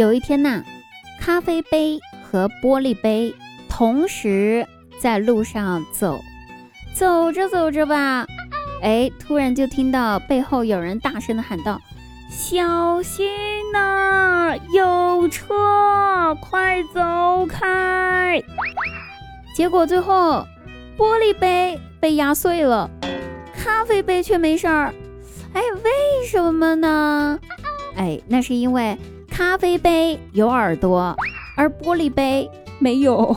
有一天呐，咖啡杯和玻璃杯同时在路上走，走着走着吧，哎，突然就听到背后有人大声的喊道：“小心呐，有车，快走开！”结果最后，玻璃杯被压碎了，咖啡杯却没事儿。哎，为什么呢？哎，那是因为咖啡杯有耳朵，而玻璃杯没有。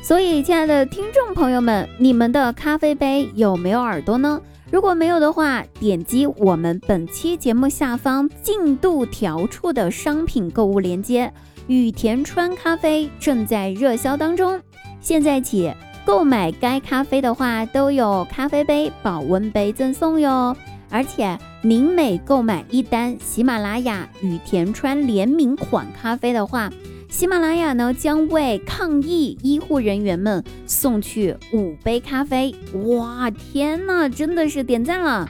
所以，亲爱的听众朋友们，你们的咖啡杯有没有耳朵呢？如果没有的话，点击我们本期节目下方进度条处的商品购物链接，雨田川咖啡正在热销当中，现在起。购买该咖啡的话，都有咖啡杯、保温杯赠送哟。而且您每购买一单喜马拉雅与田川联名款咖啡的话，喜马拉雅呢将为抗疫医护人员们送去五杯咖啡。哇，天呐，真的是点赞了！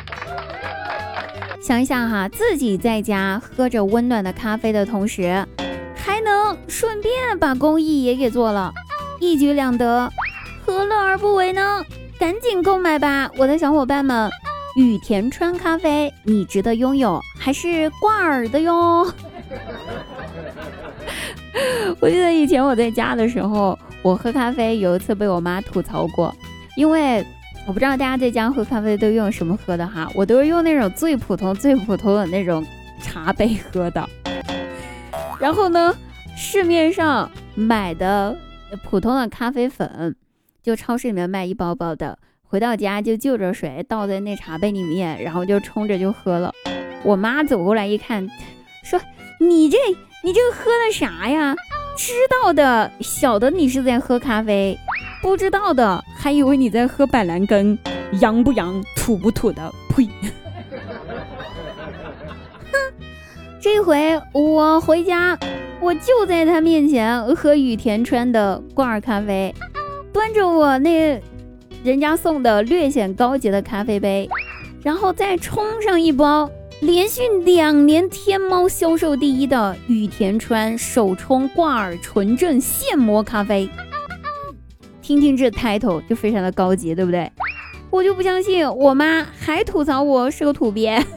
想一想哈，自己在家喝着温暖的咖啡的同时，还能顺便把公益也给做了，一举两得。何乐而不为呢？赶紧购买吧，我的小伙伴们！雨田川咖啡，你值得拥有，还是挂耳的哟。我记得以前我在家的时候，我喝咖啡有一次被我妈吐槽过，因为我不知道大家在家喝咖啡都用什么喝的哈，我都是用那种最普通、最普通的那种茶杯喝的。然后呢，市面上买的普通的咖啡粉。就超市里面卖一包包的，回到家就就着水倒在那茶杯里面，然后就冲着就喝了。我妈走过来一看，说：“你这你这喝的啥呀？知道的晓得你是在喝咖啡，不知道的还以为你在喝板蓝根，洋不洋，土不土的？呸！哼，这回我回家，我就在他面前喝羽田川的挂耳咖啡。”端着我那人家送的略显高级的咖啡杯，然后再冲上一包连续两年天猫销售第一的羽田川手冲挂耳纯正现磨咖啡，听听这 title 就非常的高级，对不对？我就不相信我妈还吐槽我是个土鳖。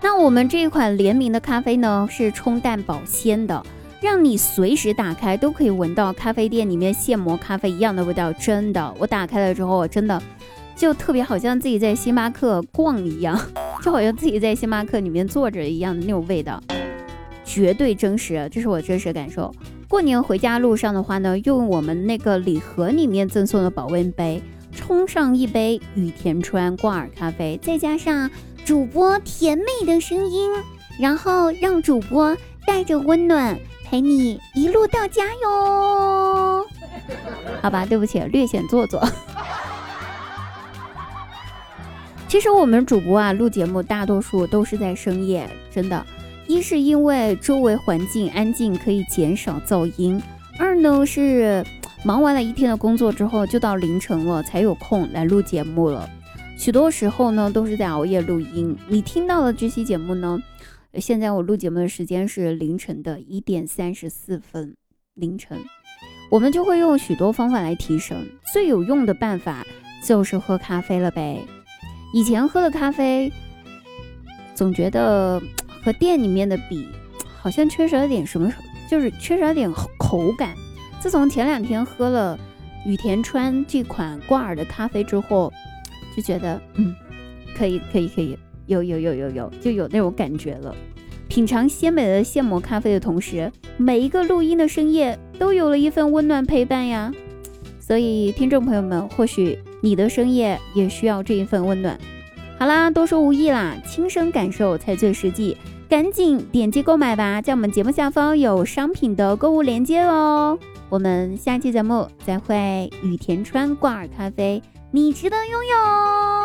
那我们这款联名的咖啡呢，是冲淡保鲜的。让你随时打开都可以闻到咖啡店里面现磨咖啡一样的味道，真的，我打开了之后，真的就特别好像自己在星巴克逛一样，就好像自己在星巴克里面坐着一样的那种味道，绝对真实，这是我真实感受。过年回家路上的话呢，用我们那个礼盒里面赠送的保温杯冲上一杯羽田川挂耳咖啡，再加上主播甜美的声音，然后让主播带着温暖。陪你一路到家哟，好吧，对不起，略显做作。其实我们主播啊，录节目大多数都是在深夜，真的。一是因为周围环境安静，可以减少噪音；二呢是忙完了一天的工作之后，就到凌晨了才有空来录节目了。许多时候呢，都是在熬夜录音。你听到的这期节目呢？现在我录节目的时间是凌晨的一点三十四分，凌晨，我们就会用许多方法来提神，最有用的办法就是喝咖啡了呗。以前喝的咖啡，总觉得 和店里面的比，好像缺少点什么，就是缺少点口感。自从前两天喝了羽田川这款挂耳的咖啡之后，就觉得嗯，可以，可以，可以。有有有有有，就有那种感觉了。品尝鲜美的现磨咖啡的同时，每一个录音的深夜都有了一份温暖陪伴呀。所以，听众朋友们，或许你的深夜也需要这一份温暖。好啦，多说无益啦，亲身感受才最实际。赶紧点击购买吧，在我们节目下方有商品的购物链接哦。我们下期节目再会。羽田川挂耳咖啡，你值得拥有。